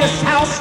this house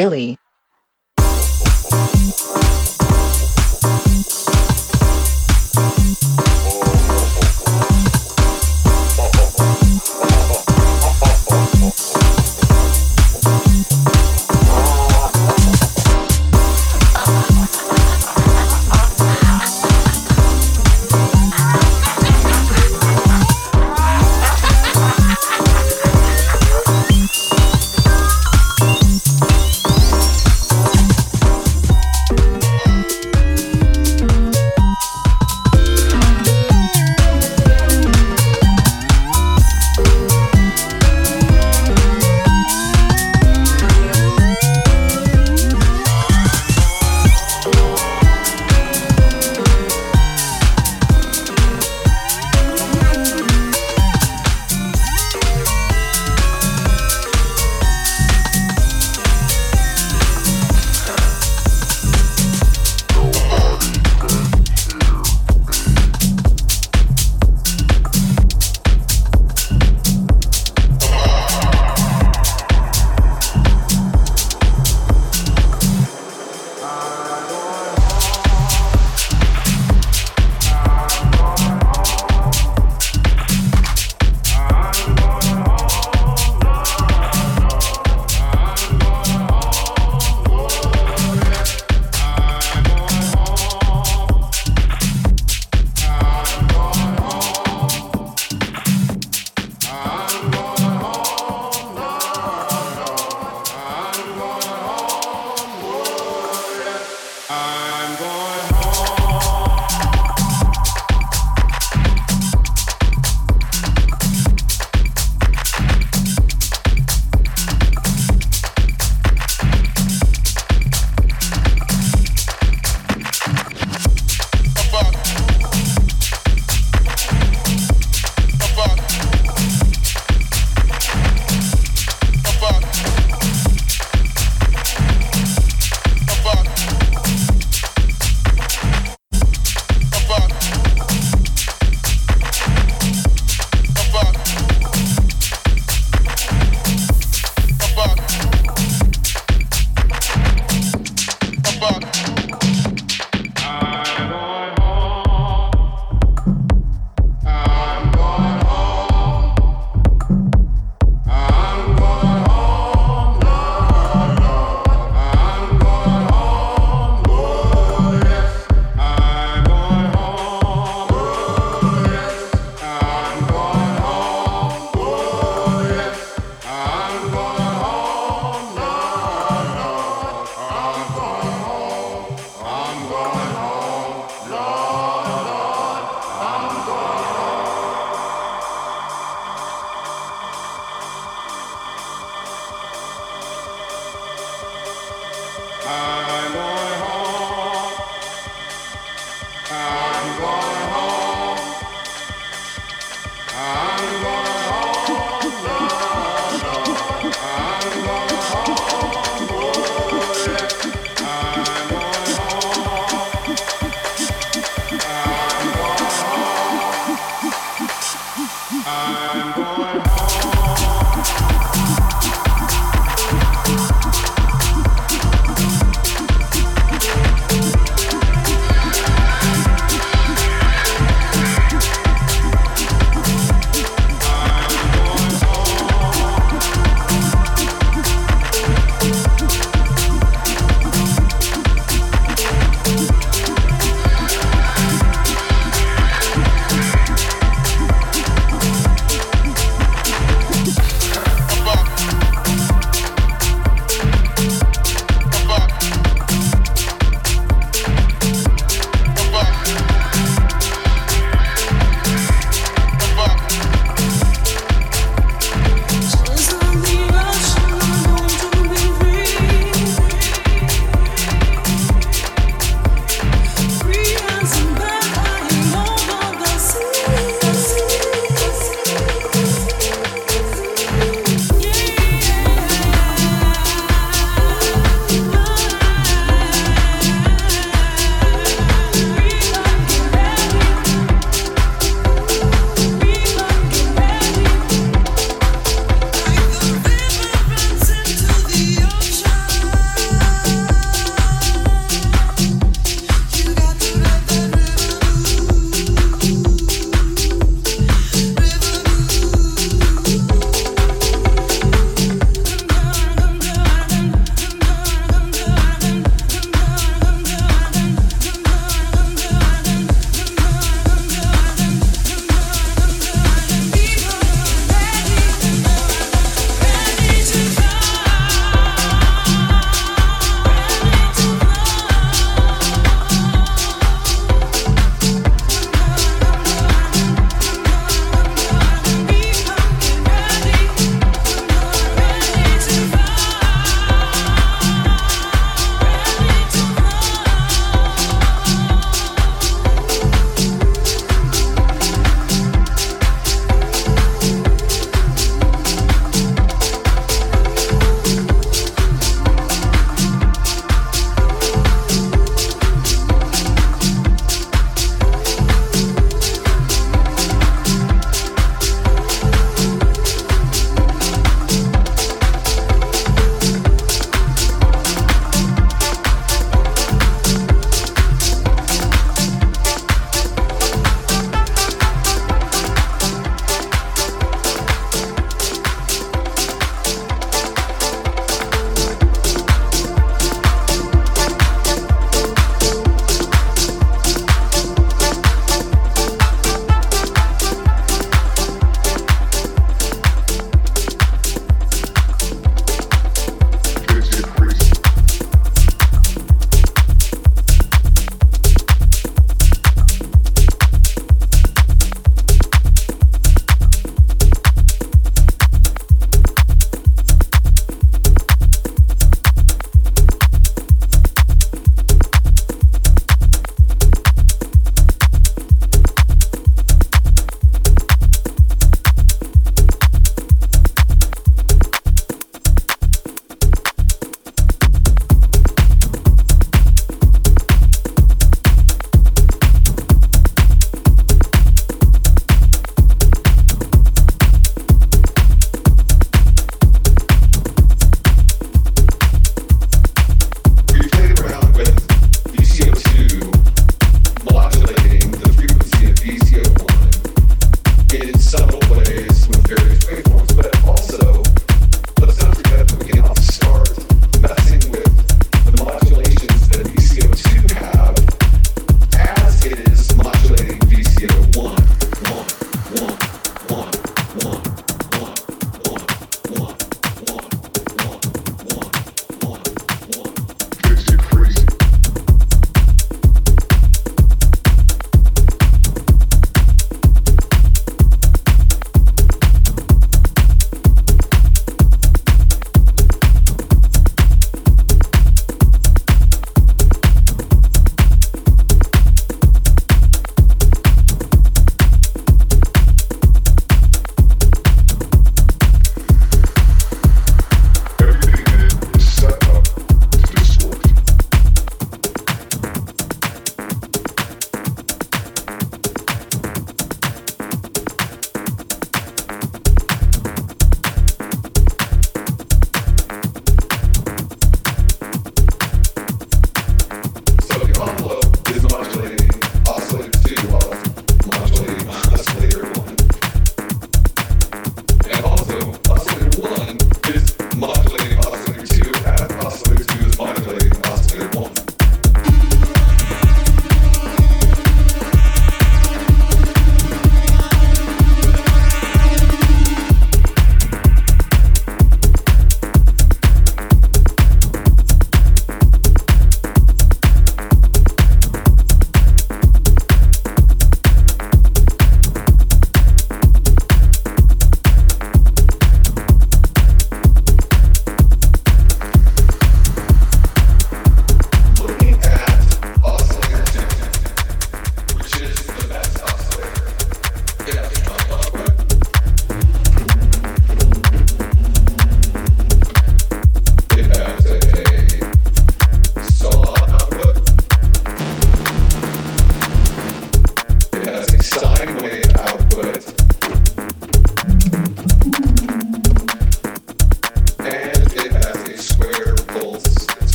Really?